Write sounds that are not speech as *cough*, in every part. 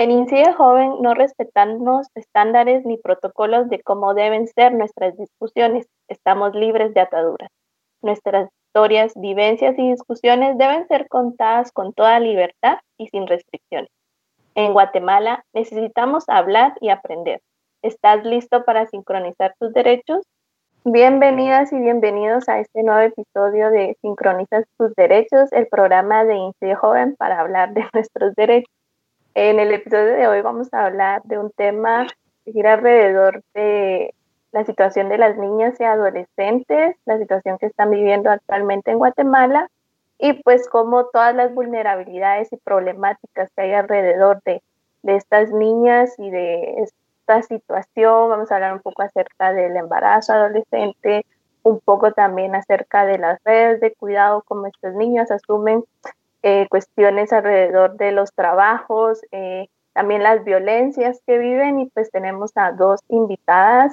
En INCIDE Joven no respetamos estándares ni protocolos de cómo deben ser nuestras discusiones. Estamos libres de ataduras. Nuestras historias, vivencias y discusiones deben ser contadas con toda libertad y sin restricciones. En Guatemala necesitamos hablar y aprender. ¿Estás listo para sincronizar tus derechos? Bienvenidas y bienvenidos a este nuevo episodio de Sincronizas tus derechos, el programa de INCIDE Joven para hablar de *laughs* nuestros derechos. En el episodio de hoy vamos a hablar de un tema que gira alrededor de la situación de las niñas y adolescentes, la situación que están viviendo actualmente en Guatemala y pues como todas las vulnerabilidades y problemáticas que hay alrededor de, estas niñas y de esta situación. Vamos a hablar un poco acerca del embarazo adolescente, un poco también acerca de las redes de cuidado, como estas niñas asumen eh, cuestiones alrededor de los trabajos, eh, también las violencias que viven y pues tenemos a dos invitadas.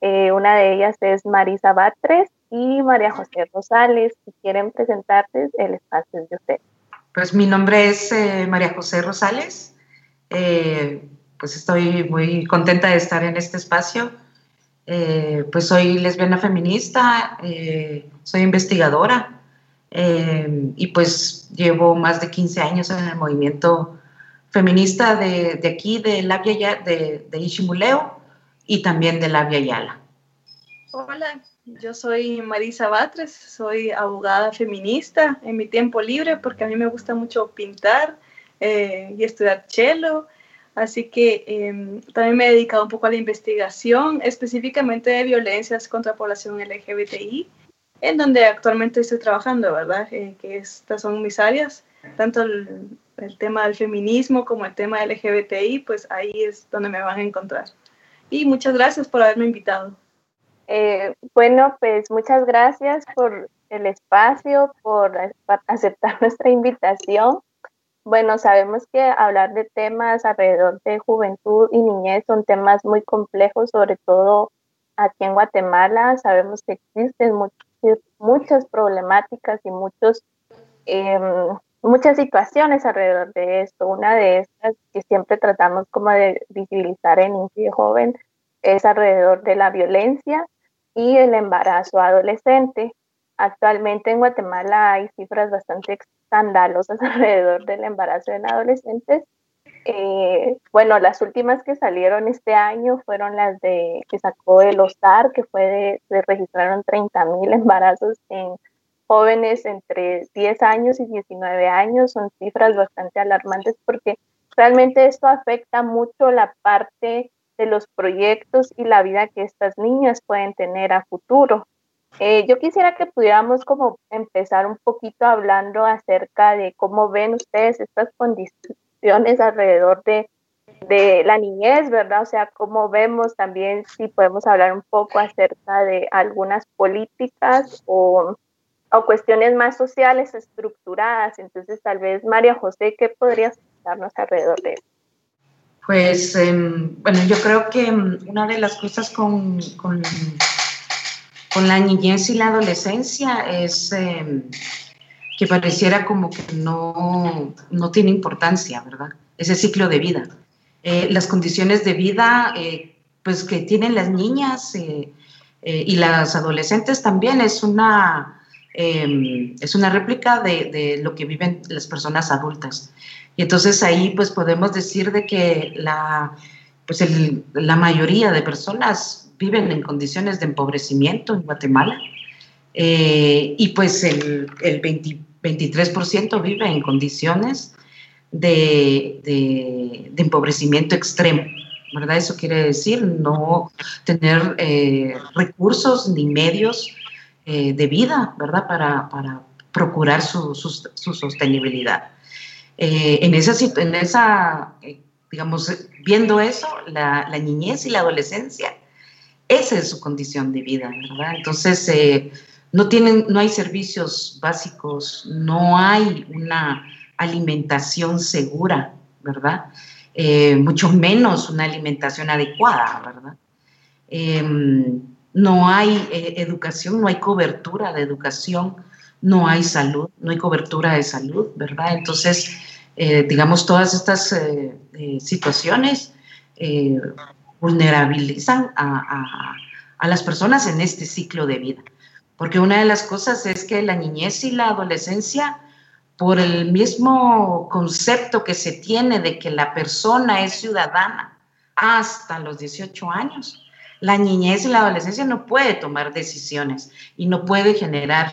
Eh, una de ellas es Marisa Batres y María José Rosales. Si quieren presentarles, el espacio es de ustedes. Pues mi nombre es María José Rosales. pues estoy muy contenta de estar en este espacio. pues soy lesbiana feminista, soy investigadora eh, y pues llevo más de 15 años en el movimiento feminista de, de aquí, de Labia, de, de Ishimuleo y también de Labia Yala. Hola, yo soy Marisa Batres, soy abogada feminista en mi tiempo libre porque a mí me gusta mucho pintar eh, y estudiar cello. Así que eh, también me he dedicado un poco a la investigación, específicamente de violencias contra la población LGBTI en donde actualmente estoy trabajando, ¿verdad? Eh, que estas son mis áreas, tanto el, tema del feminismo como el tema LGBTI, pues ahí es donde me van a encontrar. Y muchas gracias por haberme invitado. Eh, bueno, pues muchas gracias por el espacio, por aceptar *laughs* nuestra invitación. Bueno, sabemos que hablar de temas alrededor de juventud y niñez son temas muy complejos, sobre todo aquí en Guatemala. Sabemos que existen muchos muchas problemáticas y muchos, em, muchas situaciones alrededor de esto. Una de estas que siempre tratamos como de visibilizar en Infi Joven es alrededor de la violencia y el embarazo adolescente. Actualmente en Guatemala hay cifras bastante escandalosas *laughs* alrededor del embarazo en adolescentes eh, bueno, las últimas que salieron este año fueron las de que sacó el OSAR, que fue de, se registraron 30 mil embarazos en jóvenes entre 10 años y 19 años. Son cifras bastante alarmantes porque realmente esto afecta mucho la parte de los proyectos y la vida que estas niñas pueden tener a futuro. Eh, yo quisiera que pudiéramos como empezar un poquito hablando acerca de cómo ven ustedes estas condiciones alrededor de, de la niñez, ¿verdad? O sea, como vemos también si podemos hablar un poco acerca de algunas políticas o, o cuestiones más sociales estructuradas. Entonces, tal vez, María José, ¿qué podrías darnos alrededor de eso? Pues, em, bueno, yo creo que em, una de las cosas con, con, con, la niñez y la adolescencia es em, que pareciera como que no, no tiene importancia, ¿verdad? Ese ciclo de vida. Eh, las condiciones de vida eh, pues que tienen las niñas eh, y las adolescentes también es una, em, es una réplica de, de, lo que viven las personas adultas. Y entonces ahí pues podemos decir de que la, pues el, la mayoría de personas viven en condiciones de empobrecimiento en Guatemala eh, y pues el, el 23% vive en condiciones de, de, empobrecimiento extremo, ¿verdad? Eso quiere decir no tener eh, recursos ni medios eh, de vida, ¿verdad? Para, para procurar su, su, su sostenibilidad. en esa, en esa digamos, viendo eso, la, la, niñez y la adolescencia, esa es su condición de vida, ¿verdad? Entonces, no, tienen, no hay servicios básicos, no hay una alimentación segura, ¿verdad? Eh, mucho menos una alimentación adecuada, ¿verdad? Em, no hay eh, educación, no hay cobertura de educación, no hay salud, no hay cobertura de salud, ¿verdad? Entonces, eh, digamos, todas estas situaciones vulnerabilizan a las personas en este ciclo de vida. Porque una de las cosas es que la niñez y la adolescencia, por el mismo concepto que se tiene de que la persona es ciudadana hasta los 18 años, la niñez y la adolescencia no puede tomar decisiones y no puede generar,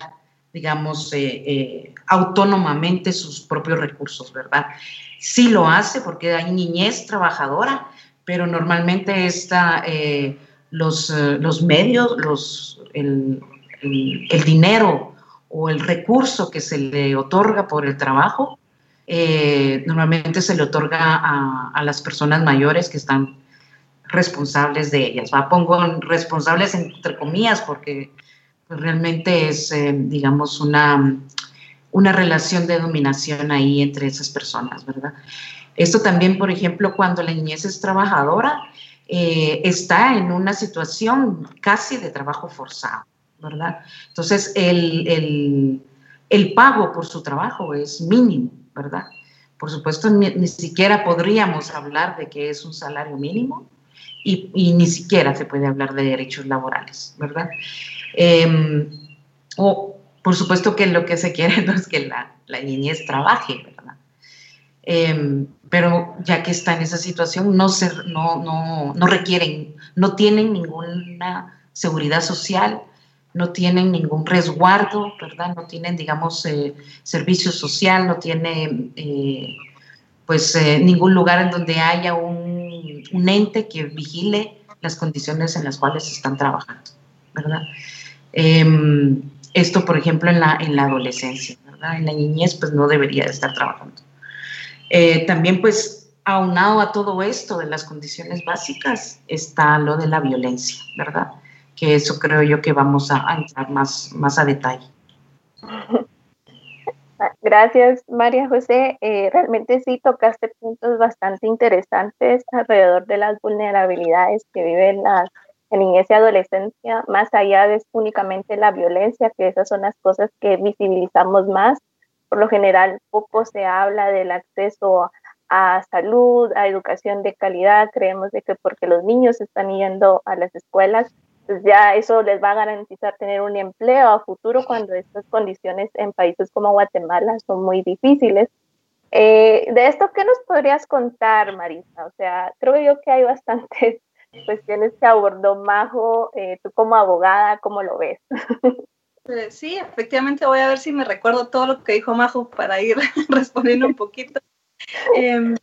digamos, eh, eh, autónomamente sus propios recursos, ¿verdad? Sí lo hace porque hay niñez trabajadora, pero normalmente está, eh, los, los, medios, los, el, el, dinero o el recurso que se le otorga por el trabajo, normalmente se le otorga a, a las personas mayores que están responsables de ellas. ¿va? Pongo responsables entre comillas porque pues, realmente es, eh, digamos, una, una relación de dominación ahí entre esas personas, ¿verdad? Esto también, por ejemplo, cuando la niñez es trabajadora, eh, está en una situación casi de trabajo forzado, ¿verdad? Entonces, el, el, el pago por su trabajo es mínimo, ¿verdad? Por supuesto, ni, siquiera podríamos hablar de que es un salario mínimo, y, ni siquiera se puede hablar de derechos laborales, ¿verdad? Em, o, por supuesto que lo que se quiere *laughs* es que la, la niñez trabaje, ¿verdad? Em, pero ya que está en esa situación, no, se, no, no, no requieren, no tienen ninguna seguridad social, no tienen ningún resguardo, ¿verdad? No tienen, digamos, eh, servicio social, no tienen, eh, pues, eh, ningún lugar en donde haya un un ente que vigile las condiciones en las cuales están trabajando, ¿verdad? Em, esto, por ejemplo, en la, en la adolescencia, ¿verdad? En la niñez, pues no debería de estar trabajando. También, pues, aunado a todo esto de las condiciones básicas, está lo de la violencia, ¿verdad? Que eso creo yo que vamos a, entrar más, más a detalle. *laughs* Gracias, María José. Eh, realmente sí tocaste puntos bastante interesantes alrededor de las vulnerabilidades que viven las en niñez y adolescencia, más allá de únicamente la violencia, que esas son las cosas que visibilizamos más. Por lo general, poco se habla del acceso a salud, a educación de calidad. Creemos de que porque los niños están yendo a las escuelas, pues ya eso les va a garantizar tener un empleo a futuro cuando estas condiciones en países como Guatemala son muy difíciles. Eh, de esto, ¿qué nos podrías contar, Marisa? O sea, creo yo que hay bastantes *laughs* cuestiones que abordó Majo, eh, tú como abogada, ¿cómo lo ves? Pues sí, efectivamente voy a ver si me recuerdo todo lo que dijo Majo para ir *laughs* respondiendo un poquito. *laughs* Eh,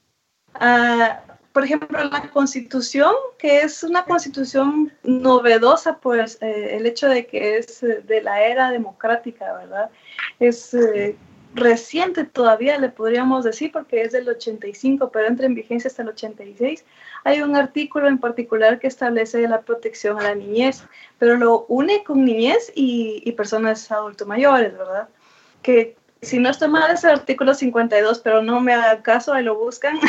por ejemplo, la constitución, que es una constitución novedosa, pues eh, el hecho de que es eh, de la era democrática, ¿verdad? Es eh, reciente todavía, le podríamos decir, porque es del 85, pero entra en vigencia hasta el 86. Hay un artículo en particular que establece la protección a la niñez, pero lo une con niñez y, y personas adultos mayores, ¿verdad? Que si no estoy mal es el artículo 52, pero no me haga caso, ahí lo buscan. *laughs*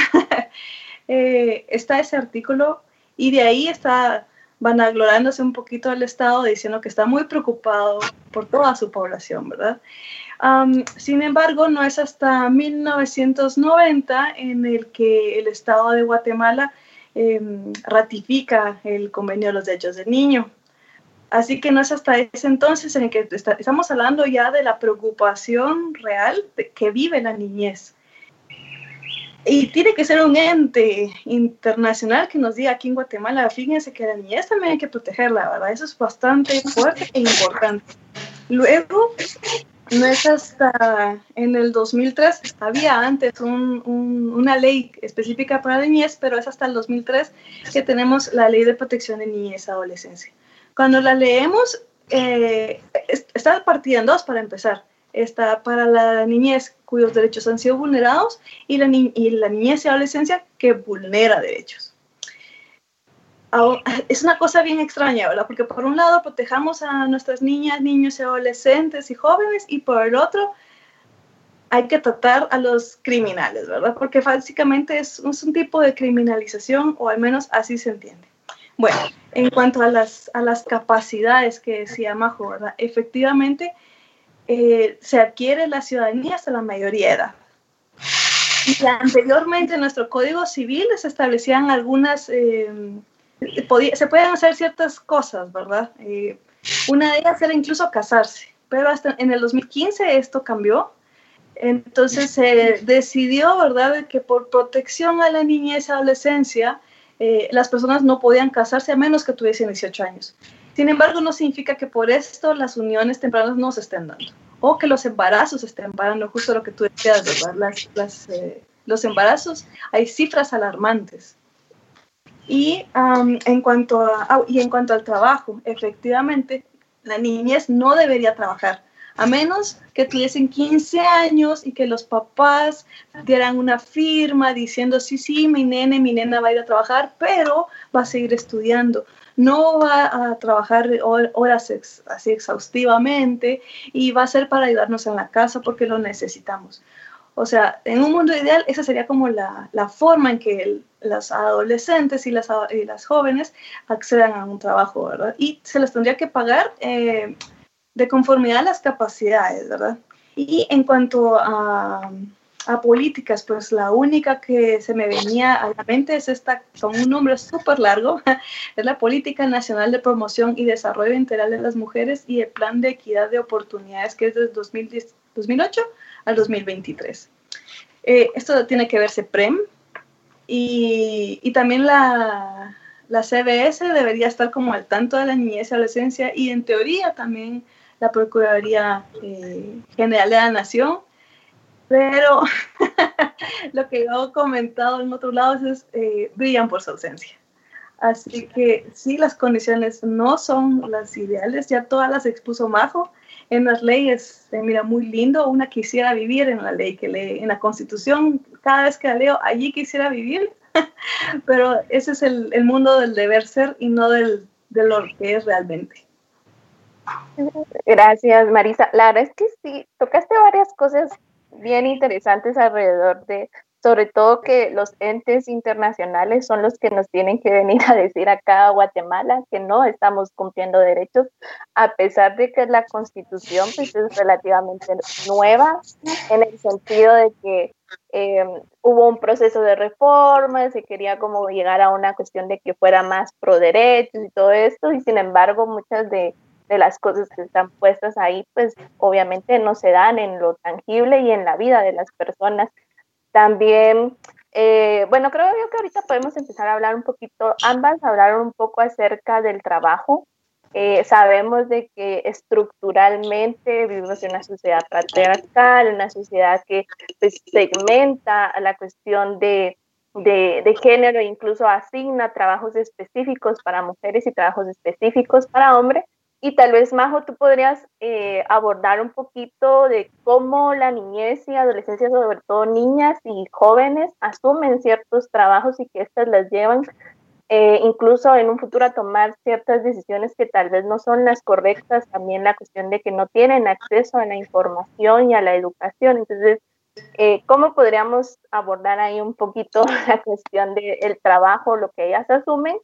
Eh, está ese artículo y de ahí está vanaglorándose un poquito el Estado diciendo que está muy preocupado por toda su población, ¿verdad? sin embargo, no es hasta 1990 en el que el Estado de Guatemala em, ratifica el Convenio de los Derechos del Niño. Así que no es hasta ese entonces en el que estamos hablando ya de la preocupación real que vive la niñez. Y tiene que ser un ente internacional que nos diga aquí en Guatemala, fíjense que la niñez también hay que protegerla, ¿verdad? Eso es bastante fuerte e importante. Luego, no es hasta en el 2003, había antes una ley específica para la niñez, pero es hasta el 2003 que tenemos la ley de protección de niñez y adolescencia. Cuando la leemos, eh, está partida en dos para empezar está para la niñez cuyos derechos han sido vulnerados y la, y la niñez y adolescencia que vulnera derechos. *laughs* Es una cosa bien extraña, ¿verdad? Porque por un lado protejamos a nuestras niñas, niños y adolescentes y jóvenes y por el otro hay que tratar a los criminales, ¿verdad? Porque básicamente es, un tipo de criminalización o al menos así se entiende. Bueno, en cuanto a las, a las capacidades que decía Majo, ¿verdad? Efectivamente, eh, se adquiere la ciudadanía hasta la mayoría de edad. Y anteriormente en nuestro Código Civil se establecían algunas, eh, se podían hacer ciertas cosas, ¿verdad? Eh, una de ellas era incluso casarse, pero hasta en el 2015 esto cambió. Entonces se decidió, ¿verdad?, que por protección a la niñez y adolescencia, eh, las personas no podían casarse a menos que tuviesen 18 años. Sin embargo, no significa que por esto las uniones tempranas no se estén dando o que los embarazos estén parando, justo lo que tú decías. Eh, los embarazos, hay cifras alarmantes. Y, en cuanto a, y en cuanto al trabajo, efectivamente, la niñez no debería trabajar, a menos que tuviesen 15 años y que los papás dieran una firma diciendo, sí, sí, mi nene, mi nena va a ir a trabajar, pero va a seguir estudiando no va a trabajar horas así exhaustivamente y va a ser para ayudarnos en la casa porque lo necesitamos. O sea, en un mundo ideal, esa sería como la, forma en que los adolescentes y las, las, jóvenes accedan a un trabajo, ¿verdad? Y se les tendría que pagar eh, de conformidad a las capacidades, ¿verdad? Y en cuanto a a políticas, pues la única que se me venía a la mente es esta, con un nombre súper largo, *laughs* es la Política Nacional de Promoción y Desarrollo Integral de las Mujeres y el Plan de Equidad de Oportunidades, que es desde 2010, 2008 al 2023. Eh, esto tiene que verse PREM y, y también la, la, CBS debería estar como al tanto de la niñez y adolescencia y en teoría también la Procuraduría eh, General de la Nación pero *laughs* lo que yo he comentado en otros lados es eh, brillan por su ausencia. Así que sí, las condiciones no son las ideales, ya todas las expuso Majo. En las leyes se mira muy lindo, una quisiera vivir en la ley que lee, en la constitución, cada vez que la leo, allí quisiera vivir, *laughs* pero ese es el, el, mundo del deber ser y no del, de lo que es realmente. Gracias, Marisa. La verdad es que sí, tocaste varias cosas bien interesantes alrededor de, sobre todo que los entes internacionales son los que nos tienen que venir a decir acá a Guatemala que no estamos cumpliendo derechos, a pesar de que la constitución pues, es relativamente nueva en el sentido de que eh, hubo un proceso de reforma, se quería como llegar a una cuestión de que fuera más pro derechos y todo esto, y sin embargo muchas de de las cosas que están puestas ahí, pues obviamente no se dan en lo tangible y en la vida de las personas. También, eh, bueno, creo yo que ahorita podemos empezar a hablar un poquito, ambas hablar un poco acerca del trabajo. Eh, sabemos de que estructuralmente vivimos en una sociedad patriarcal, una sociedad que pues, segmenta la cuestión de, de, de, género, incluso asigna trabajos específicos para mujeres y trabajos específicos para hombres. Y tal vez, Majo, tú podrías eh, abordar un poquito de cómo la niñez y adolescencia, sobre todo niñas y jóvenes, asumen ciertos trabajos y que éstas las llevan eh, incluso en un futuro a tomar ciertas decisiones que tal vez no son las correctas. También la cuestión de que no tienen acceso a la información y a la educación. Entonces, eh, ¿cómo podríamos abordar ahí un poquito *laughs* la cuestión del trabajo, lo que ellas asumen?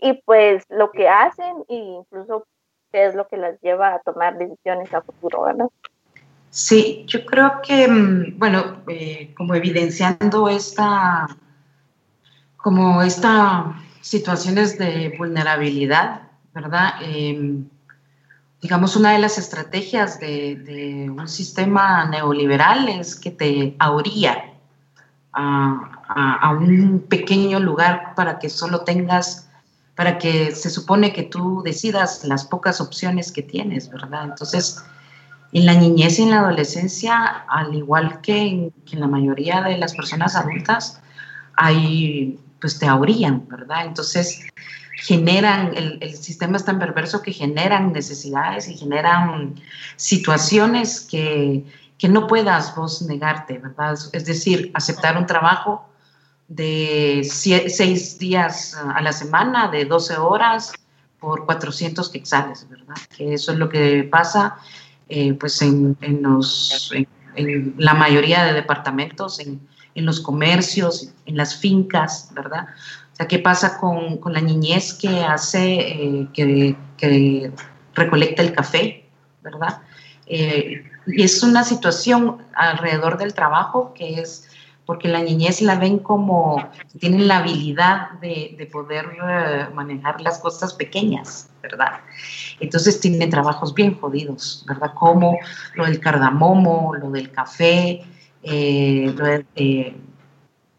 y pues lo que hacen e incluso qué es lo que las lleva a tomar decisiones a futuro, ¿verdad? Sí, yo creo que, mm, bueno, eh, como evidenciando esta, como esta situaciones de vulnerabilidad, ¿verdad? Em, digamos, una de las estrategias de, un sistema neoliberal es que te ahoría a, un pequeño lugar para que solo tengas para que se supone que tú decidas las pocas opciones que tienes, ¿verdad? Entonces, en la niñez y en la adolescencia, al igual que en, la mayoría de las personas adultas, hay, pues te ahorían, ¿verdad? Entonces, generan, el, el, sistema es tan perverso que generan necesidades y generan situaciones que, que no puedas vos negarte, ¿verdad? Es decir, aceptar un trabajo de seis días a la semana, de 12 horas por 400 quetzales, ¿verdad? Que eso es lo que pasa eh, pues en, en, los, en, la mayoría de departamentos, en, en, los comercios, en las fincas, ¿verdad? O sea, ¿qué pasa con, con la niñez que hace, eh, que, que, recolecta el café, ¿verdad? Eh, y es una situación alrededor del trabajo que es porque la niñez la ven como tienen la habilidad de, poder eh, manejar las cosas pequeñas, ¿verdad? Entonces tienen trabajos bien jodidos, ¿verdad? Como lo del cardamomo, lo del café, eh, de eh,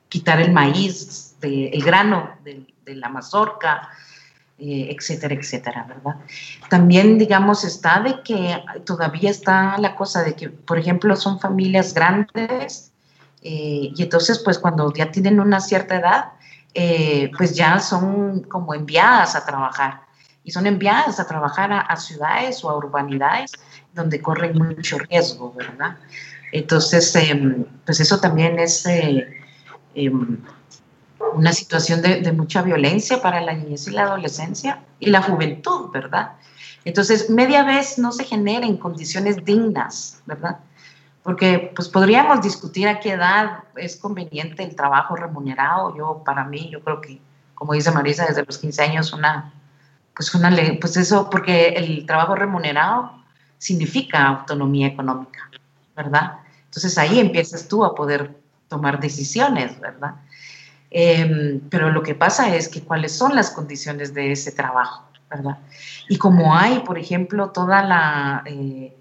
quitar el maíz, el grano de, la mazorca, etcétera, etcétera, ¿verdad? También, digamos, está de que todavía está la cosa de que, por ejemplo, son familias grandes eh, y entonces, pues cuando ya tienen una cierta edad, eh, pues ya son como enviadas a trabajar. Y son enviadas a trabajar a, ciudades o a urbanidades donde corren mucho riesgo, ¿verdad? Entonces, em, pues eso también es eh, em, una situación de, de, mucha violencia para la niñez y la adolescencia y la juventud, ¿verdad? Entonces, media vez no se genera en condiciones dignas, ¿verdad? Porque pues podríamos discutir a qué edad es conveniente el trabajo remunerado. Yo, para mí, yo creo que, como dice Marisa, desde los 15 años, una, pues una pues eso, porque el trabajo remunerado significa autonomía económica, ¿verdad? Entonces ahí empiezas tú a poder tomar decisiones, ¿verdad? Em, pero lo que pasa es que cuáles son las condiciones de ese trabajo, ¿verdad? Y como hay, por ejemplo, toda la... Eh,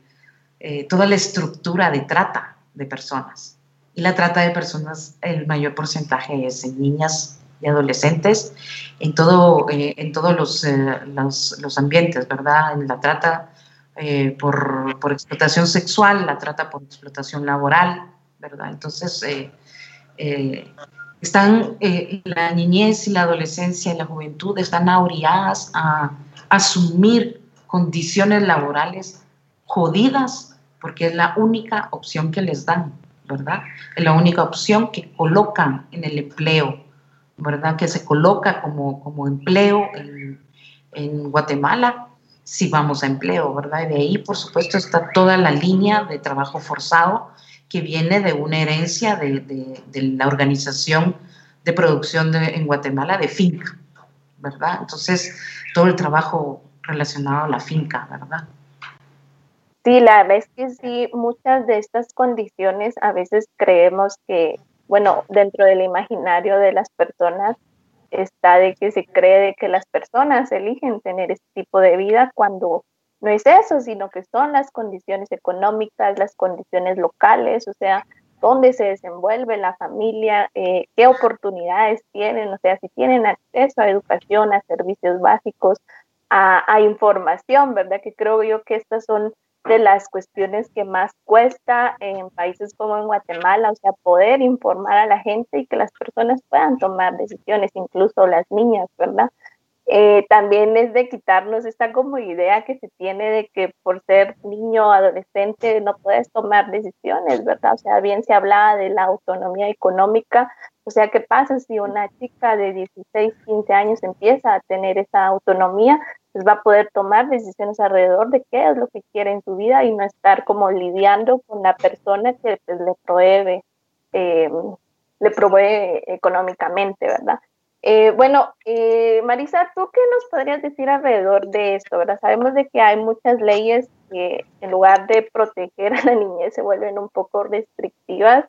eh, toda la estructura de trata de personas. Y la trata de personas, el mayor porcentaje es en niñas y adolescentes, en, todo, eh, en todos los, eh, los, los, ambientes, ¿verdad? En la trata por, por, explotación sexual, la trata por explotación laboral, ¿verdad? Entonces, están, la niñez y la adolescencia y la juventud están aurilladas a asumir condiciones laborales jodidas porque es la única opción que les dan, ¿verdad? Es la única opción que colocan en el empleo, ¿verdad? Que se coloca como, como empleo en, en Guatemala si vamos a empleo, ¿verdad? Y de ahí, por supuesto, está toda la línea de trabajo forzado que viene de una herencia de, de, de la organización de producción de, en Guatemala de finca, ¿verdad? Entonces, todo el trabajo relacionado a la finca, ¿verdad? Sí, la verdad es que sí, muchas de estas condiciones a veces creemos que, bueno, dentro del imaginario de las personas está de que se cree de que las personas eligen tener este tipo de vida cuando no es eso, sino que son las condiciones económicas, las condiciones locales, o sea, dónde se desenvuelve la familia, eh, qué oportunidades tienen, o sea, si tienen acceso a educación, a servicios básicos, a, a información, ¿verdad? Que creo yo que estas son de las cuestiones que más cuesta en países como en Guatemala, o sea, poder informar a la gente y que las personas puedan tomar decisiones, incluso las niñas, ¿verdad? Eh, también es de quitarnos esta como idea que se tiene de que por ser niño o adolescente no puedes tomar decisiones, ¿verdad? O sea, bien se hablaba de la autonomía económica, o sea, ¿qué pasa si una chica de 16, 15 años empieza a tener esa autonomía? Pues va a poder tomar decisiones alrededor de qué es lo que quiere en su vida y no estar como lidiando con la persona que pues, le provee, eh, le provee económicamente, ¿verdad? Eh, bueno, eh, Marisa, ¿tú qué nos podrías decir alrededor de esto? ¿verdad? Sabemos de que hay muchas leyes que en lugar de proteger a la niñez se vuelven un poco restrictivas.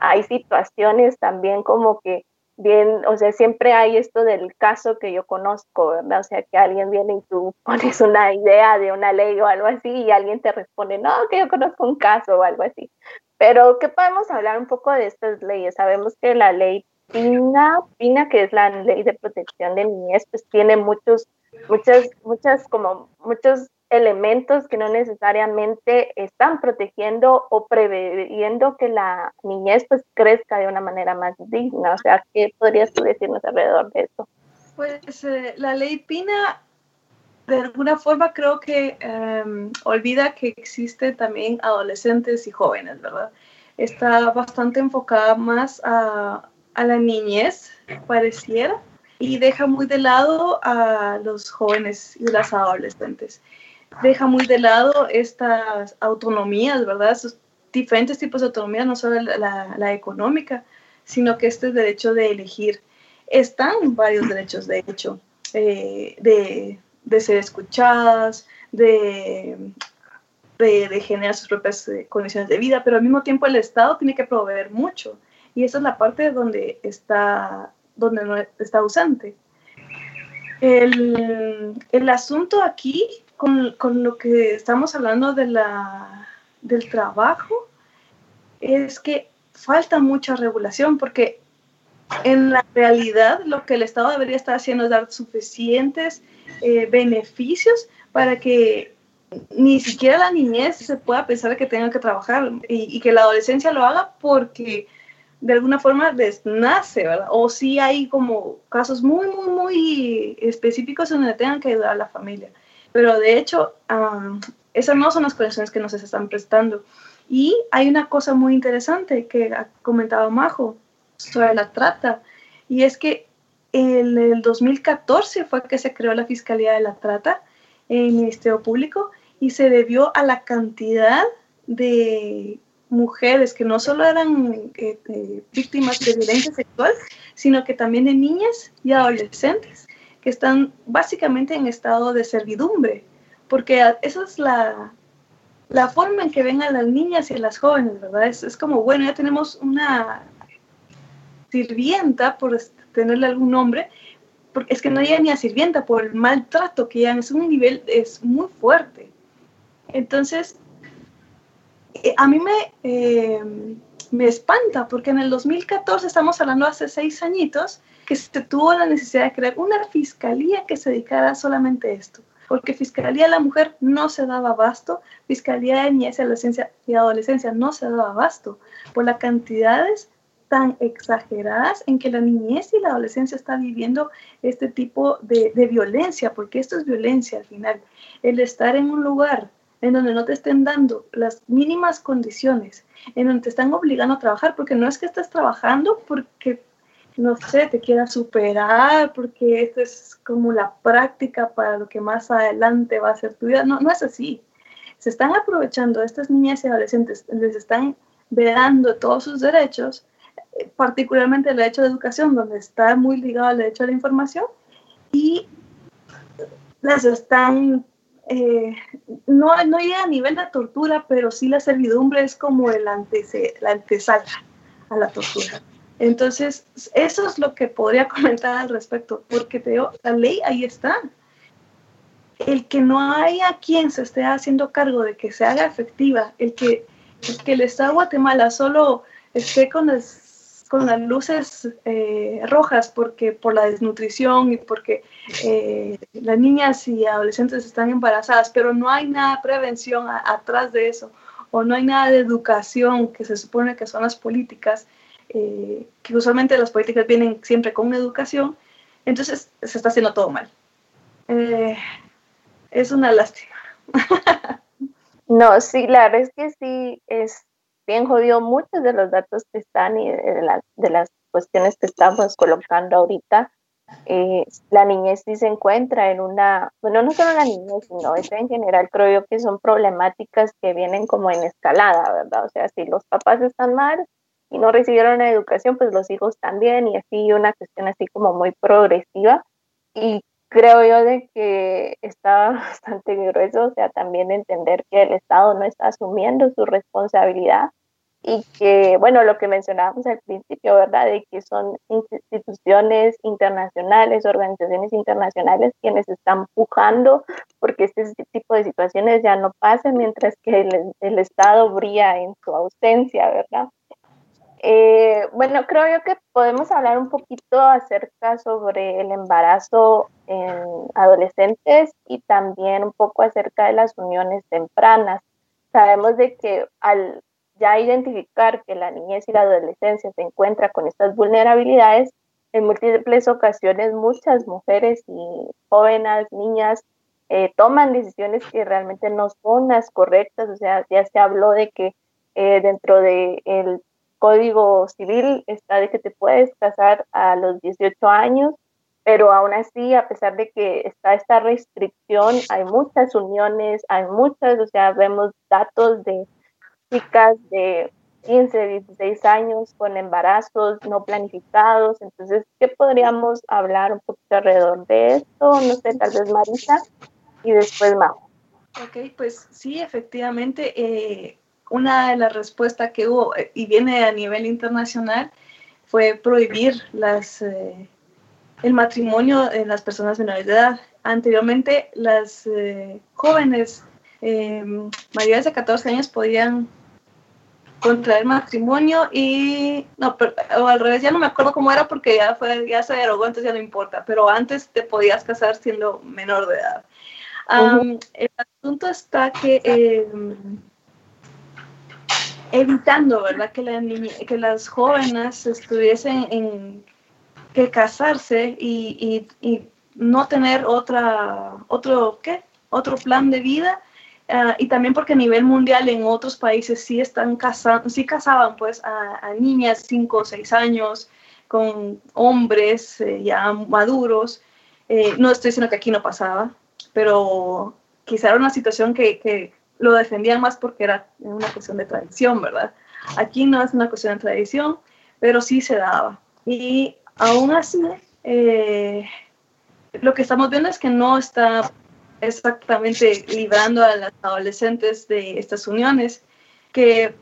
Hay situaciones también como que bien, o sea, siempre hay esto del caso que yo conozco, ¿verdad? O sea, que alguien viene y tú *laughs* pones una idea de una ley o algo así y alguien te responde, no, que yo conozco un caso o algo así. Pero, ¿qué podemos hablar un poco de estas leyes? Sabemos que la ley PINA, PINA, que es la ley de protección de niñez, pues tiene muchos, muchas, muchas, como muchos elementos que no necesariamente están protegiendo o preveyendo que la niñez pues crezca de una manera más digna. O sea, ¿qué podrías decirnos alrededor de eso? Pues eh, la ley Pina de alguna forma creo que em, olvida que existen también adolescentes y jóvenes, ¿verdad? Está bastante enfocada más a, a la niñez, pareciera, y deja muy de lado a los jóvenes y las adolescentes deja muy de lado estas autonomías, ¿verdad? Esos diferentes tipos de autonomías, no solo la, la, económica, sino que este derecho de elegir. Están varios derechos, de hecho, eh, de, de, ser escuchadas, de, de, de, generar sus propias eh, condiciones de vida, pero al mismo tiempo el Estado tiene que proveer mucho. Y esa es la parte donde está, donde no está ausente. El, el asunto aquí, con, lo que estamos hablando de la, del trabajo, es que falta mucha regulación porque en la realidad lo que el Estado debería estar haciendo es dar suficientes eh, beneficios para que ni siquiera la niñez se pueda pensar que tenga que trabajar y, que la adolescencia lo haga porque de alguna forma les nace, ¿verdad? O si hay como casos muy, muy, muy específicos donde tengan que ayudar a la familia. Pero de hecho, esas no son las condiciones que nos están prestando. Y hay una cosa muy interesante que ha comentado Majo sobre la trata, y es que en el 2014 fue que se creó la Fiscalía de la Trata en el Ministerio Público y se debió a la cantidad de mujeres que no solo eran eh, eh, víctimas de violencia sexual, sino que también de niñas y adolescentes que están básicamente en estado de servidumbre, porque esa es la, la forma en que ven a las niñas y a las jóvenes, ¿verdad? Es, es como, bueno, ya tenemos una sirvienta, por tenerle algún nombre, porque es que no llega ni a sirvienta por el maltrato que ya es un nivel, es muy fuerte. Entonces, eh, a mí me, eh, me espanta, porque en el 2014, estamos hablando hace seis añitos, que se tuvo la necesidad de crear una fiscalía que se dedicara solamente a esto porque Fiscalía de la Mujer no se daba abasto, Fiscalía de Niñez y Adolescencia, no se daba abasto por las cantidades tan exageradas en que la niñez y la adolescencia está viviendo este tipo de violencia, porque esto es violencia al final. El estar en un lugar en donde no te estén dando las mínimas condiciones, en donde te están obligando a trabajar, porque no es que estés trabajando porque no sé, te quiera superar porque esto es como la práctica para lo que más adelante va a ser tu vida. No, no es así. Se están aprovechando estas niñas y adolescentes, les están vedando todos sus derechos, eh, particularmente el derecho de educación, donde está muy ligado al derecho a la información, y las están, eh, no, no llega a nivel de tortura, pero sí la servidumbre es como el la antesala a la tortura. Entonces, eso es lo que podría *laughs* comentar al respecto, porque te digo, la ley ahí está. El que no haya quien se esté haciendo cargo de que se haga efectiva, el que el, que el Estado de Guatemala solo esté con las, con las luces eh, rojas porque por la desnutrición y porque eh, las niñas y adolescentes están embarazadas, pero no hay nada de prevención atrás de eso, o no hay nada de educación que se supone que son las políticas, eh, que usualmente las políticas vienen siempre con educación, entonces se está haciendo todo mal. Eh, es una lástima. *laughs* no, sí, la verdad es que sí, es bien jodido muchos de los datos que están y de, de las cuestiones que estamos colocando ahorita. Eh, la niñez sí se encuentra en una, bueno, no solo la niñez, sino es en general creo yo que son problemáticas que vienen como en escalada, ¿verdad? O sea, si los papás están mal, y no recibieron la educación, pues los hijos también, y así una cuestión así como muy progresiva. Y creo yo de que está *laughs* bastante grueso, o sea, también entender que el Estado no está asumiendo su responsabilidad y que, bueno, lo que mencionábamos al principio, ¿verdad? De que son instituciones internacionales, organizaciones internacionales quienes están empujando porque este tipo de situaciones ya no pasen mientras que el, el Estado brilla en su ausencia, ¿verdad? Eh, bueno, creo yo que podemos hablar un poquito acerca sobre el embarazo en adolescentes y también un poco acerca de las uniones tempranas. Sabemos de que al ya identificar que la niñez y la adolescencia se encuentra con estas vulnerabilidades, en múltiples ocasiones muchas mujeres y jóvenes, niñas, eh, toman decisiones que realmente no son las correctas. O sea, ya se habló de que eh, dentro del de Código Civil está de que te puedes casar a los 18 años, pero aún así, a pesar de que está esta restricción, hay muchas uniones, hay muchas, o sea, vemos datos de chicas de 15, 16 años con embarazos no planificados. Entonces, ¿qué podríamos hablar un poquito alrededor de esto? No sé, tal vez Marisa y después Mau. Ok, pues sí, efectivamente, eh, una de las respuestas que hubo, eh, y viene a nivel internacional, fue prohibir las, eh, el matrimonio en las personas menores de edad. Anteriormente, las eh, jóvenes mayores de 14 años podían contraer matrimonio y no, pero, o al revés, ya no me acuerdo cómo era porque ya fue, ya se derogó, entonces ya no importa, pero antes te podías casar siendo menor de edad. El asunto está que em, evitando, ¿verdad? Que, la que las jóvenes estuviesen en que casarse y, y, no tener otra, otro, ¿qué? Otro plan de vida. Ah, y también porque a nivel mundial en otros países sí están casando, sí casaban pues a, niñas 5 o 6 años con hombres eh, ya maduros. Eh, no estoy diciendo que aquí no pasaba, pero quizá era una situación que, que lo defendían más porque era una cuestión de tradición, ¿verdad? Aquí no es una cuestión de tradición, pero sí se daba. Y aún así, eh, lo que estamos viendo es que no está exactamente librando a las adolescentes de estas uniones que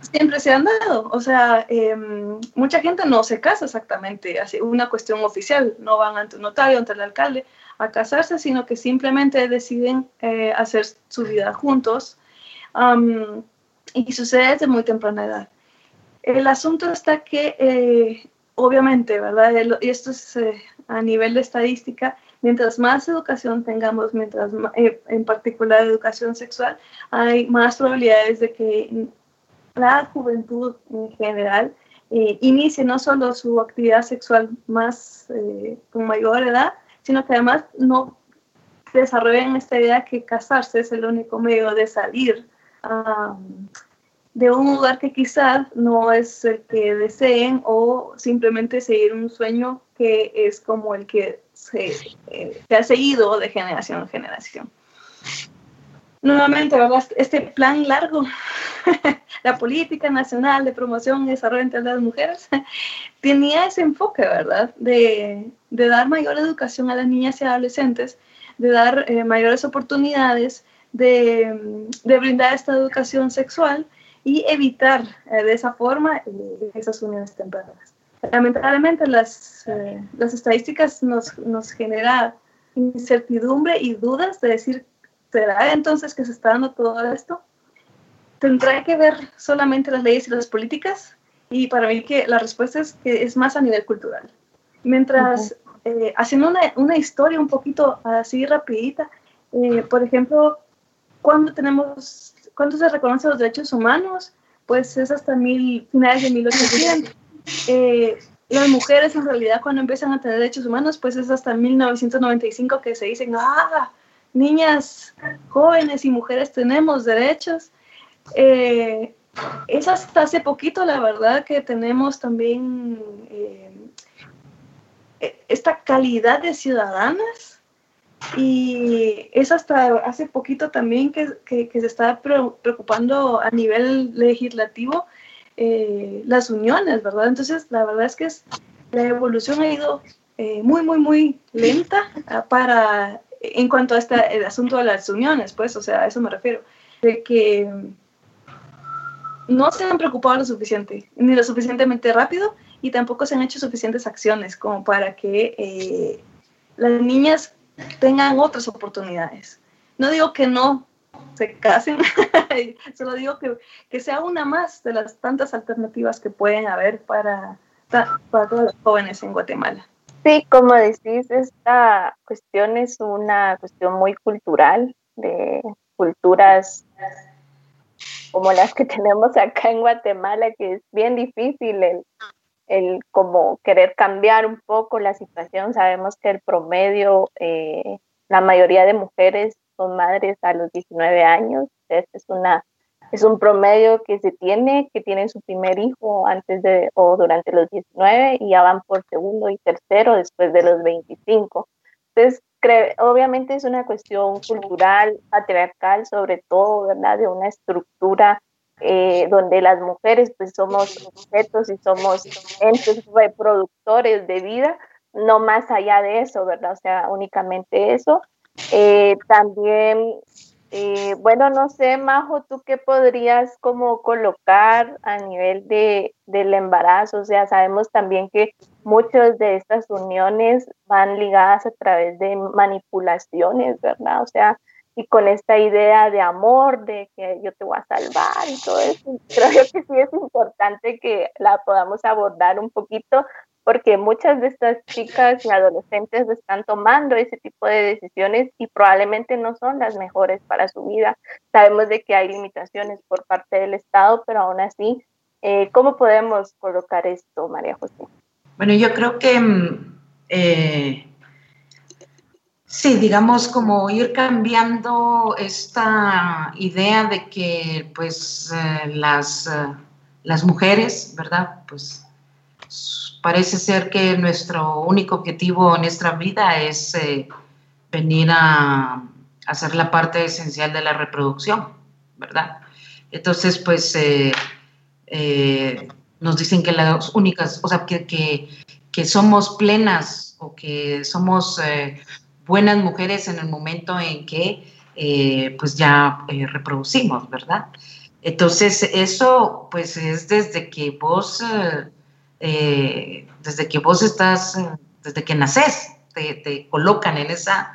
siempre se han dado. O sea, em, mucha gente no se casa exactamente, hace una cuestión oficial, no van ante un notario, ante el alcalde, a casarse, sino que simplemente deciden eh, hacer su vida juntos. y sucede desde muy temprana edad. El asunto está que, eh, obviamente, ¿verdad? Y esto es eh, a nivel de estadística, mientras más educación tengamos, mientras en particular educación sexual, hay más probabilidades de que la juventud en general inicie no solo su actividad sexual más con mayor edad, sino que además no desarrollan esta idea que casarse es el único medio de salir de un lugar que quizás no es el que deseen o simplemente seguir un sueño que es como el que se, eh, se ha seguido de generación en generación. Nuevamente, ¿verdad? Este plan largo, *laughs* la política nacional de promoción y desarrollo de las mujeres, *laughs* tenía ese enfoque, ¿verdad? De, dar mayor educación a las niñas y adolescentes, de dar eh, mayores oportunidades, de, de, brindar esta educación sexual y evitar eh, de esa forma eh, esas uniones tempranas. Lamentablemente las, las estadísticas nos, nos generan incertidumbre y dudas de decir, ¿será entonces que se está dando todo esto? ¿Tendrá que ver solamente las leyes y las políticas? Y para mí que la respuesta es que es más a nivel cultural. Mientras, eh, haciendo una, una, historia un poquito así rapidita, eh, por ejemplo, cuando tenemos, cuando se reconocen los derechos humanos, pues es hasta mil, finales de 1800. Eh, las mujeres en realidad cuando empiezan a tener derechos humanos, pues es hasta 1995 que se dicen, ah, niñas, jóvenes y mujeres tenemos derechos. Eh, es hasta hace poquito, la verdad, que tenemos también eh, esta calidad de ciudadanas y es hasta hace poquito también que, se está preocupando a nivel legislativo eh, las uniones, ¿verdad? Entonces, la verdad es que es, la evolución ha ido muy, muy, muy lenta ah, para, en cuanto a este, el asunto de las uniones, pues, o sea, a eso me refiero, de que no se han preocupado lo suficiente, ni lo suficientemente rápido, y tampoco se han hecho suficientes acciones como para que eh, las niñas tengan otras oportunidades. No digo que no se casen, *laughs* solo digo que, que, sea una más de las tantas alternativas que pueden haber para, para todos los jóvenes en Guatemala. Sí, como decís, esta cuestión es una cuestión muy cultural, de culturas como las que *laughs* tenemos acá en Guatemala, que es bien difícil el, el como querer cambiar un poco la situación. Sabemos que el promedio, eh, la mayoría de mujeres son madres a los 19 años. Este es, una, es un promedio que se tiene, que tienen su primer hijo antes de o durante los 19 y ya van por segundo y tercero después de los 25. Entonces, obviamente es una cuestión cultural, patriarcal, sobre todo, ¿verdad? De una estructura eh, donde las mujeres pues somos objetos y somos entes reproductores de vida, no más allá de eso, ¿verdad? O sea, únicamente eso. Eh, también Eh, bueno, no sé, Majo, ¿tú qué podrías como colocar a nivel de, del embarazo? O sea, sabemos también que muchas de estas uniones van ligadas a través de manipulaciones, ¿verdad? O sea, y con esta idea de amor, de que yo te voy a salvar y todo eso. Creo que sí es importante que la podamos abordar un poquito porque muchas de estas chicas y adolescentes están tomando ese tipo de decisiones y probablemente no son las mejores para su vida. Sabemos de que hay limitaciones por parte del Estado, pero aún así, eh, ¿cómo podemos colocar esto, María José? Bueno, yo creo que mm, eh, sí, digamos como ir cambiando esta idea de que pues eh, las, las mujeres, ¿verdad? Pues parece ser que nuestro único objetivo en nuestra vida es eh, venir a, hacer la parte esencial de la reproducción, ¿verdad? Entonces, pues eh, eh, nos dicen que las únicas, o sea, que, que, somos plenas o que somos buenas mujeres en el momento en que pues ya reproducimos, ¿verdad? Entonces, eso pues es desde que vos eh, desde que vos estás, desde que naces, te, colocan en esa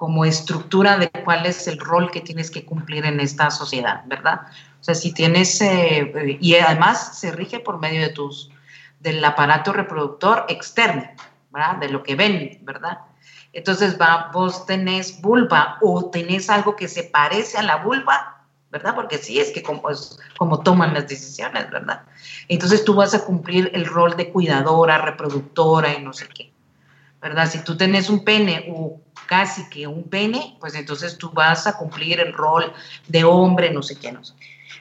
como estructura de cuál es el rol que tienes que cumplir en esta sociedad, ¿verdad? O sea, si tienes, eh, y además se rige por medio de tus, del aparato reproductor externo, ¿verdad? De lo que ven, ¿verdad? Entonces, va, vos tenés vulva o tenés algo que se parece a la vulva, ¿verdad? Porque sí es que como, es como toman las decisiones, ¿verdad? Entonces tú vas a cumplir el rol de cuidadora, reproductora y no sé qué, ¿verdad? Si tú tenés un pene o casi que un pene, pues entonces tú vas a cumplir el rol de hombre, no sé qué, no sé.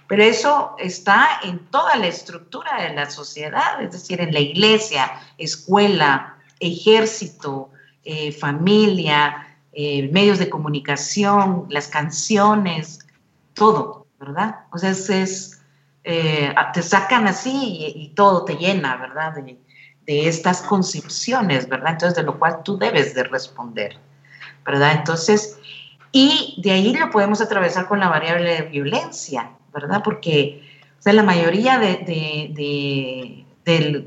Pero eso está en toda la estructura de la sociedad, es decir, en la iglesia, escuela, ejército, eh, familia, eh, medios de comunicación, las canciones, todo, ¿verdad? O sea, es, eh, te sacan así y, todo te llena, ¿verdad? Estas concepciones, ¿verdad? Entonces, de lo cual tú debes de responder, ¿verdad? Entonces, y de ahí lo podemos atravesar con la variable de violencia, ¿verdad? Porque o sea, la mayoría de, de,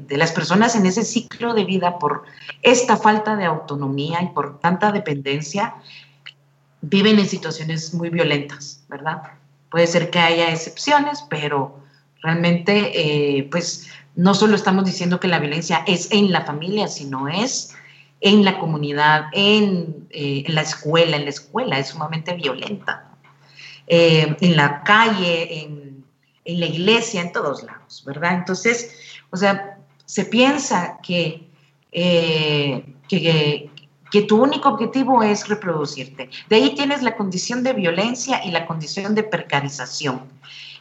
de, las personas en ese ciclo de vida, por esta falta de autonomía y por tanta dependencia, viven en situaciones muy violentas, ¿verdad? Puede ser que haya excepciones, pero realmente, eh, pues, no solo estamos diciendo que la violencia es en la familia, sino es en la comunidad, en, eh, la escuela, en la escuela es sumamente violenta, eh, en la calle, en, la iglesia, en todos lados, ¿verdad? Entonces, o sea, se piensa que, que, que tu único objetivo es reproducirte. De ahí tienes la condición de violencia y la condición de precarización.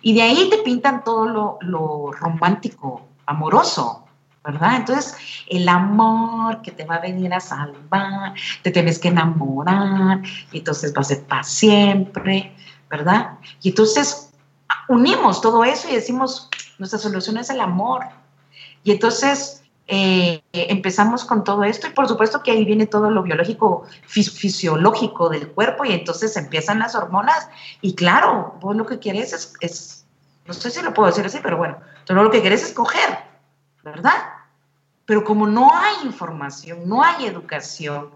Y de ahí te pintan todo lo, romántico, amoroso, ¿verdad? Entonces, el amor que te va a venir a salvar, te tienes que enamorar, y entonces va a ser para siempre, ¿verdad? Y entonces unimos todo eso y decimos, nuestra solución es el amor. Y entonces eh, empezamos con todo esto y por supuesto que ahí viene todo lo biológico, fisiológico del cuerpo y entonces empiezan las hormonas y claro, vos lo que quieres es, es, no sé si lo puedo decir así, pero bueno, tú lo que quieres es coger, ¿verdad? Pero como no hay información, no hay educación,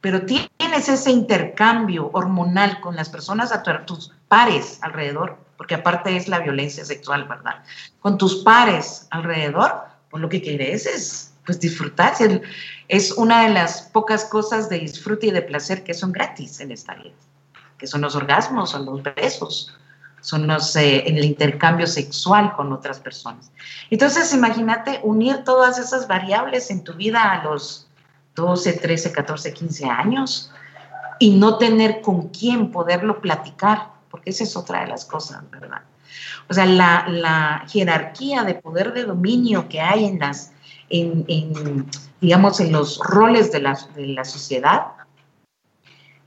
pero tienes ese intercambio hormonal con las personas a tus pares alrededor, porque aparte es la violencia sexual, ¿verdad? Con tus pares alrededor, pues lo que quieres es pues disfrutar. Es una de las pocas cosas de disfrute y de placer que son gratis en esta vida, que son los orgasmos, son los besos, son los, eh, el intercambio sexual con otras personas. Entonces, imagínate unir todas esas variables en tu vida a los 12, 13, 14, 15 años y no tener con quién poderlo platicar, porque esa es otra de las cosas, ¿verdad? O sea, la, jerarquía de poder de dominio que hay en las, en, digamos, en los roles de la, de la sociedad,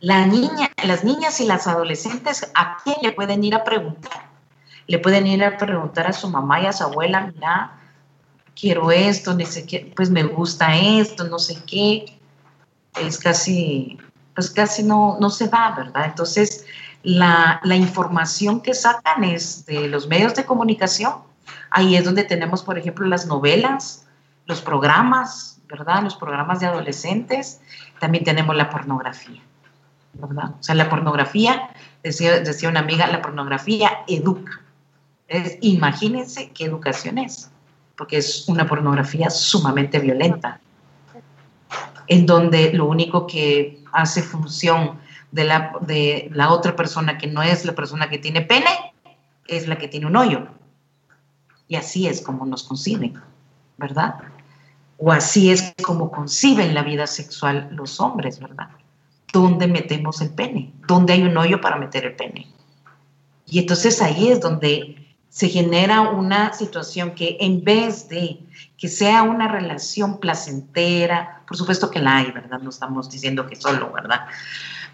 la niña, las niñas y las adolescentes, ¿a quién le pueden ir a preguntar? Le pueden ir a preguntar a su mamá y a su abuela, mira, quiero esto, pues me gusta esto, no sé qué. Es casi, pues casi no, no se va, ¿verdad? Entonces, la, la información que sacan es de los medios de comunicación. Ahí es donde tenemos, por ejemplo, las novelas, los programas, ¿verdad? Los programas de adolescentes. También tenemos la pornografía, O sea, la pornografía, decía, una amiga, la pornografía educa. Imagínense qué educación es, porque es una pornografía sumamente violenta, en donde lo único que hace función de la, de la otra persona que no es la persona que tiene pene, es la que tiene un hoyo. Y así es como nos conciben, ¿verdad? O así es como conciben la vida sexual los hombres, ¿verdad? ¿Dónde metemos el pene? ¿Dónde hay un hoyo para meter el pene? Y entonces ahí es donde se genera una situación que en vez de que sea una relación placentera, por supuesto que la hay, ¿verdad? No estamos diciendo que solo, ¿verdad?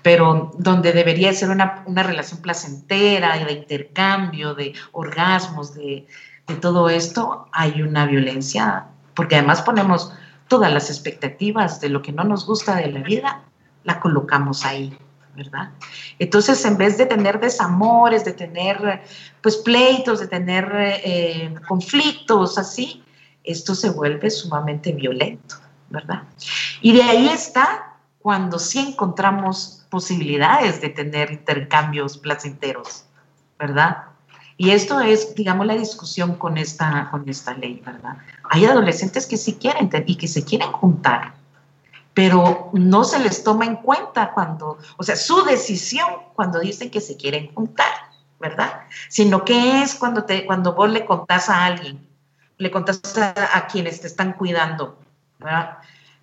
Pero donde debería ser una, una relación placentera, de intercambio, de orgasmos, de, de todo esto, hay una violencia, porque además ponemos todas las expectativas de lo que no nos gusta de la vida, la colocamos ahí. ¿verdad? Entonces, en vez de tener desamores, de tener, pues, pleitos, de tener eh, conflictos así, esto se vuelve sumamente violento, ¿verdad? Y de ahí está cuando sí encontramos posibilidades de tener intercambios placenteros, ¿verdad? Y esto es, digamos, la discusión con esta, con esta ley, ¿verdad? Hay adolescentes que sí quieren y que se quieren juntar, pero no se les toma en cuenta cuando, o sea, su decisión cuando dicen que se quieren juntar, ¿verdad? Sino que es cuando, te, cuando vos le contás a alguien, le contás a, quienes te están cuidando, ¿verdad?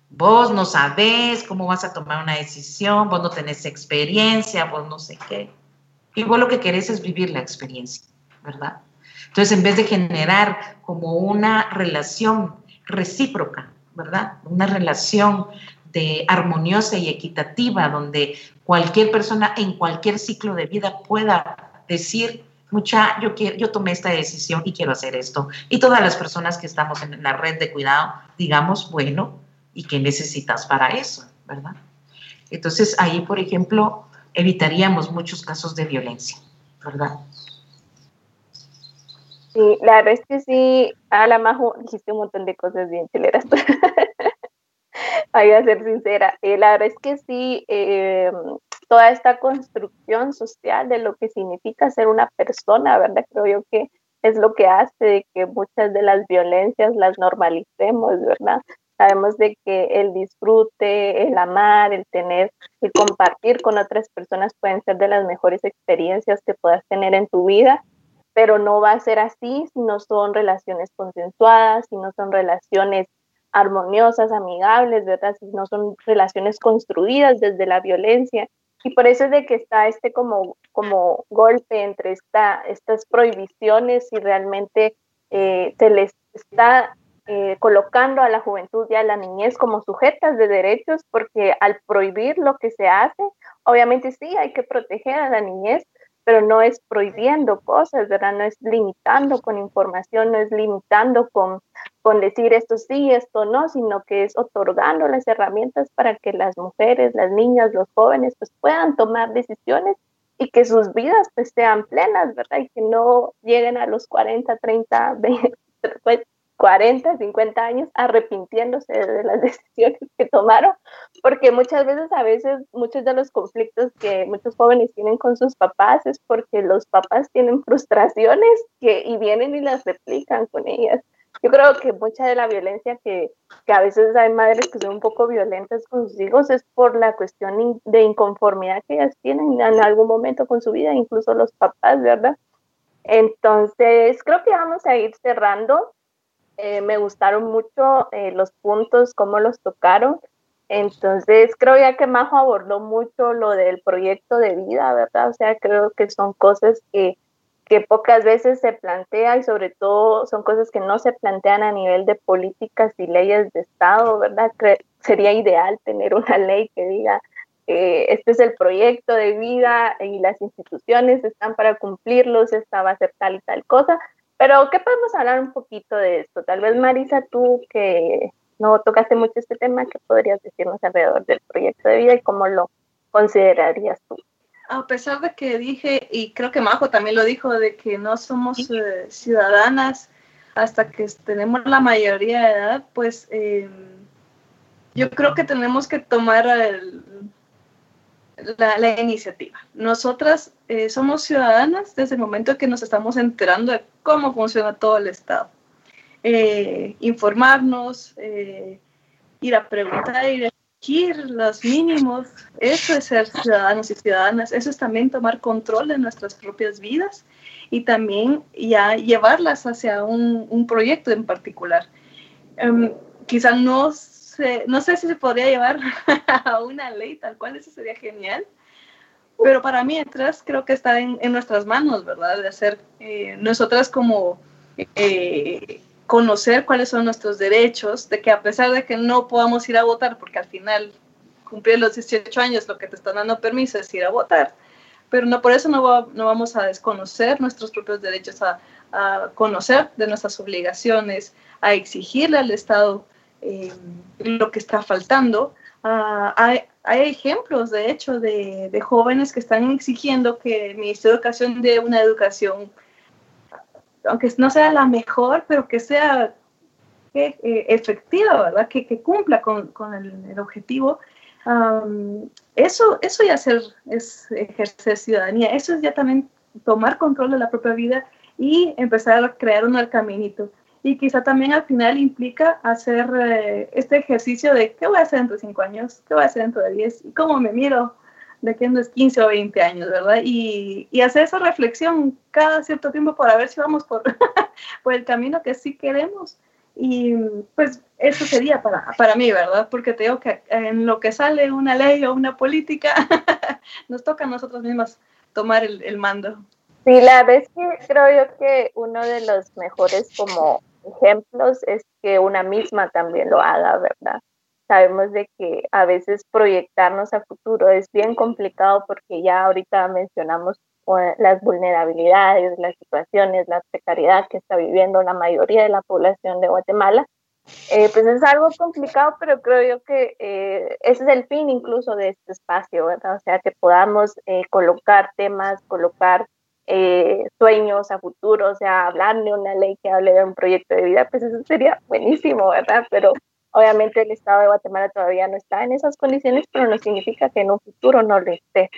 Vos no sabés cómo vas a tomar una decisión, vos no tenés experiencia, vos no sé qué. Y vos lo que querés es vivir la experiencia, ¿verdad? Entonces, en vez de generar como una relación recíproca, ¿verdad? Una relación armoniosa y equitativa, donde cualquier persona en cualquier ciclo de vida pueda decir, mucha, yo, quiero, yo tomé esta decisión y quiero hacer esto. Y todas las personas que estamos en la red de cuidado, digamos, bueno, ¿y qué necesitas para eso? ¿Verdad? Entonces ahí, por ejemplo, evitaríamos muchos casos de violencia, ¿verdad? Sí, la verdad es que sí, a la Majo dijiste un montón de cosas bien chileras. *laughs* Voy a ser sincera. Eh, la verdad es que sí, eh, toda esta construcción social de lo que significa ser una persona, ¿verdad? Creo yo que es lo que hace que muchas de las violencias las normalicemos, ¿verdad? Sabemos de que el disfrute, el amar, el tener, el compartir con otras personas pueden ser de las mejores experiencias que puedas tener en tu vida, pero no va a ser así si no son relaciones consensuadas, si no son relaciones armoniosas, amigables, ¿verdad? Si no son relaciones construidas desde la violencia. Y por eso es de que está este como, como golpe entre esta, estas prohibiciones y realmente eh, se les está eh, colocando a la juventud y a la niñez como sujetas de derechos, porque al prohibir lo que se hace, obviamente sí hay que proteger a la niñez, pero no es prohibiendo cosas, ¿verdad? No es limitando con información, no es limitando con, con decir esto sí, esto no, sino que es otorgando las herramientas para que las mujeres, las niñas, los jóvenes pues puedan tomar decisiones y que sus vidas pues sean plenas, ¿verdad? Y que no lleguen a los 40, 30, 20, 40, 50 años arrepintiéndose de las *laughs* decisiones que tomaron, porque muchas veces, a veces, muchos de los conflictos que muchos jóvenes tienen con sus papás es porque los papás tienen frustraciones que, y vienen y las replican con ellas. Yo creo que mucha de la violencia que, que a veces hay madres que son un poco violentas con sus hijos es por la cuestión de inconformidad que ellas tienen en algún momento con su vida, incluso los papás, ¿verdad? Entonces, creo que vamos a ir cerrando. Eh, me gustaron mucho eh, los puntos, cómo los tocaron. Entonces, creo ya que Majo abordó mucho lo del proyecto de vida, ¿verdad? O sea, creo que son cosas que, que pocas veces se plantea y sobre todo son cosas que no se plantean a nivel de políticas y leyes de Estado, ¿verdad? sería ideal tener una ley que diga, eh, este es el proyecto de vida y las instituciones están para cumplirlos, esta va a ser tal y tal cosa, pero, ¿qué podemos hablar un poquito de esto? Tal vez, Marisa, tú que no tocaste mucho este tema, ¿qué podrías decirnos alrededor del proyecto de vida y cómo lo considerarías tú? A pesar de que dije, y creo que Majo también lo dijo, de que no somos eh, ciudadanas hasta que tenemos la mayoría de edad, pues em, yo creo que tenemos que tomar la, iniciativa. Nosotras eh, somos ciudadanas desde el momento que nos estamos enterando de cómo funciona todo el Estado. Eh, informarnos, ir a preguntar, ir a los mínimos, eso es ser ciudadanos y ciudadanas, eso es también tomar control de nuestras propias vidas y también ya llevarlas hacia un, proyecto en particular. Um, quizá no sé, no sé si se podría llevar *laughs* a una ley tal cual, eso sería genial, pero para mientras creo que está en, nuestras manos, ¿verdad? De hacer eh, nosotras como eh, conocer cuáles son nuestros derechos, de que a pesar de que no podamos ir a votar, porque al final cumplir los 18 años lo que te están dando permiso es ir a votar, pero no por eso no, no vamos a desconocer nuestros propios derechos, a, conocer de nuestras obligaciones, a exigirle al Estado eh, lo que está faltando. hay, hay, ejemplos, de hecho, de, de, jóvenes que están exigiendo que el Ministerio de Educación dé una educación aunque no sea la mejor, pero que sea eh, efectiva, ¿verdad? Que, cumpla con, el, objetivo. eso, eso ya ser, es ejercer ciudadanía, eso es ya también tomar control de la propia vida y empezar a crear un caminito. Y quizá también al final implica hacer eh, este ejercicio de qué voy a hacer dentro de cinco años, qué voy a hacer dentro de diez y cómo me miro de que es 15 o 20 años, ¿verdad? Y, y, hacer esa reflexión cada cierto tiempo para ver si vamos por, *laughs* por el camino que sí queremos. Y pues eso sería para, para mí, ¿verdad? Porque te digo que en lo que sale una ley o una política, *laughs* nos toca a nosotros mismos tomar el, el mando. Sí, la vez que creo yo que uno de los mejores como ejemplos es que una misma también lo haga, ¿verdad? Sabemos de que a veces proyectarnos a futuro es bien complicado porque ya ahorita mencionamos eh, las vulnerabilidades, las situaciones, la precariedad que está viviendo la mayoría de la población de Guatemala. Eh, pues es algo complicado, pero creo yo que eh, ese es el fin incluso de este espacio, ¿verdad? O sea, que podamos colocar temas, colocar sueños a futuro, o sea, hablar de una ley que hable de un proyecto de vida, pues eso sería buenísimo, ¿verdad? Pero Obviamente el Estado de Guatemala todavía no está en esas condiciones, pero no significa que en un futuro no lo esté.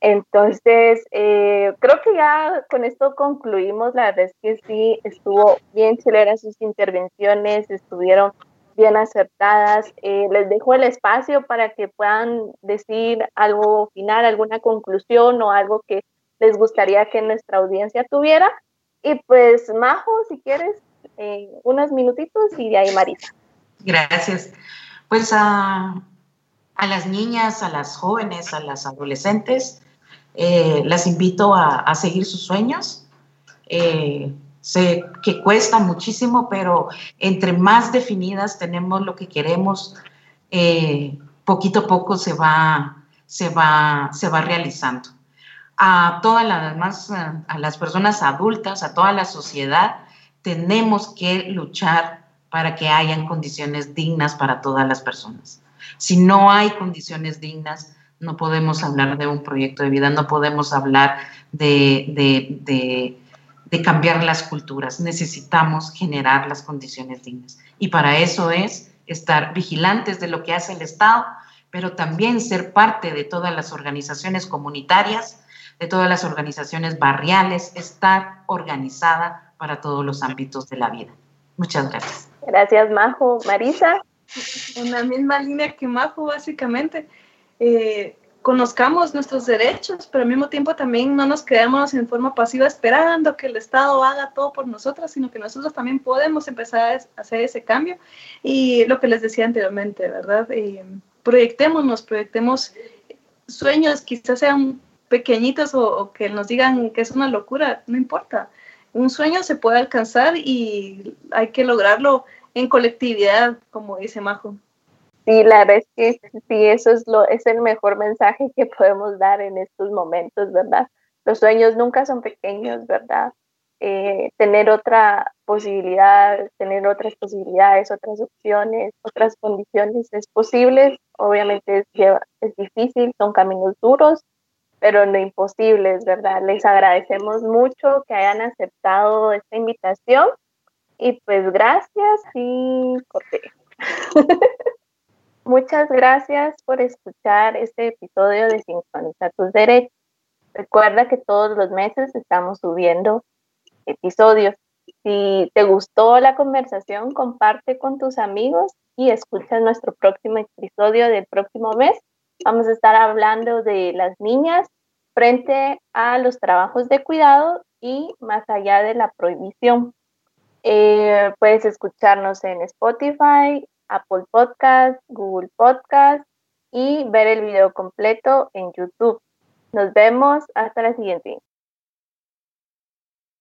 Entonces, eh, creo que ya con esto concluimos. La verdad es que sí, estuvo bien chilera sus intervenciones, estuvieron bien acertadas. Eh, les dejo el espacio para que puedan decir algo final, alguna conclusión o algo que les gustaría que nuestra audiencia tuviera. Y pues, Majo, si quieres, eh, unos minutitos y de ahí Marisa. Gracias. Pues a, las niñas, a las jóvenes, a las adolescentes, eh, las invito a, seguir sus sueños. Eh, sé que cuesta muchísimo, pero entre más definidas tenemos lo que queremos, eh, poquito a poco se va, se va, se va realizando. A todas las demás, a las personas adultas, a toda la sociedad, tenemos que luchar para que hayan condiciones dignas para todas las personas. Si no hay condiciones dignas, no podemos hablar de un proyecto de vida, no podemos hablar de, cambiar las culturas. Necesitamos generar las condiciones dignas. Y para eso es estar vigilantes de lo que hace el Estado, pero también ser parte de todas las organizaciones comunitarias, de todas las organizaciones barriales, estar organizada para todos los ámbitos de la vida. Muchas gracias. Gracias, Majo. Marisa. En la misma línea que Majo, básicamente. Eh, conozcamos nuestros derechos, pero al mismo tiempo también no nos quedemos en forma pasiva esperando que el Estado haga todo por nosotras, sino que nosotros también podemos empezar a hacer ese cambio. Y lo que les decía anteriormente, ¿verdad? Eh, proyectémonos, proyectemos sueños, quizás sean pequeñitos o, que nos digan que es una locura, no importa. Un sueño se puede alcanzar y hay que lograrlo en colectividad, como dice Majo. Sí, la verdad es que sí, eso es, lo, es el mejor mensaje que podemos dar en estos momentos, ¿verdad? Los sueños nunca son pequeños, ¿verdad? Eh, tener otra posibilidad, tener otras posibilidades, otras opciones, otras condiciones es posible. Obviamente es, es difícil, son caminos duros, pero no imposibles, ¿verdad? Les agradecemos mucho que hayan aceptado esta invitación y pues gracias y corté. *laughs* Muchas gracias por escuchar este episodio de Sincroniza tus derechos. Recuerda que todos los meses estamos subiendo episodios. Si te gustó la conversación, comparte con tus amigos y escucha nuestro próximo episodio del próximo mes. Vamos a estar hablando de las niñas frente a los trabajos de cuidado y más allá de la prohibición. Eh, puedes escucharnos en Spotify, Apple Podcast, Google Podcast y ver el video completo en YouTube. Nos vemos hasta la siguiente.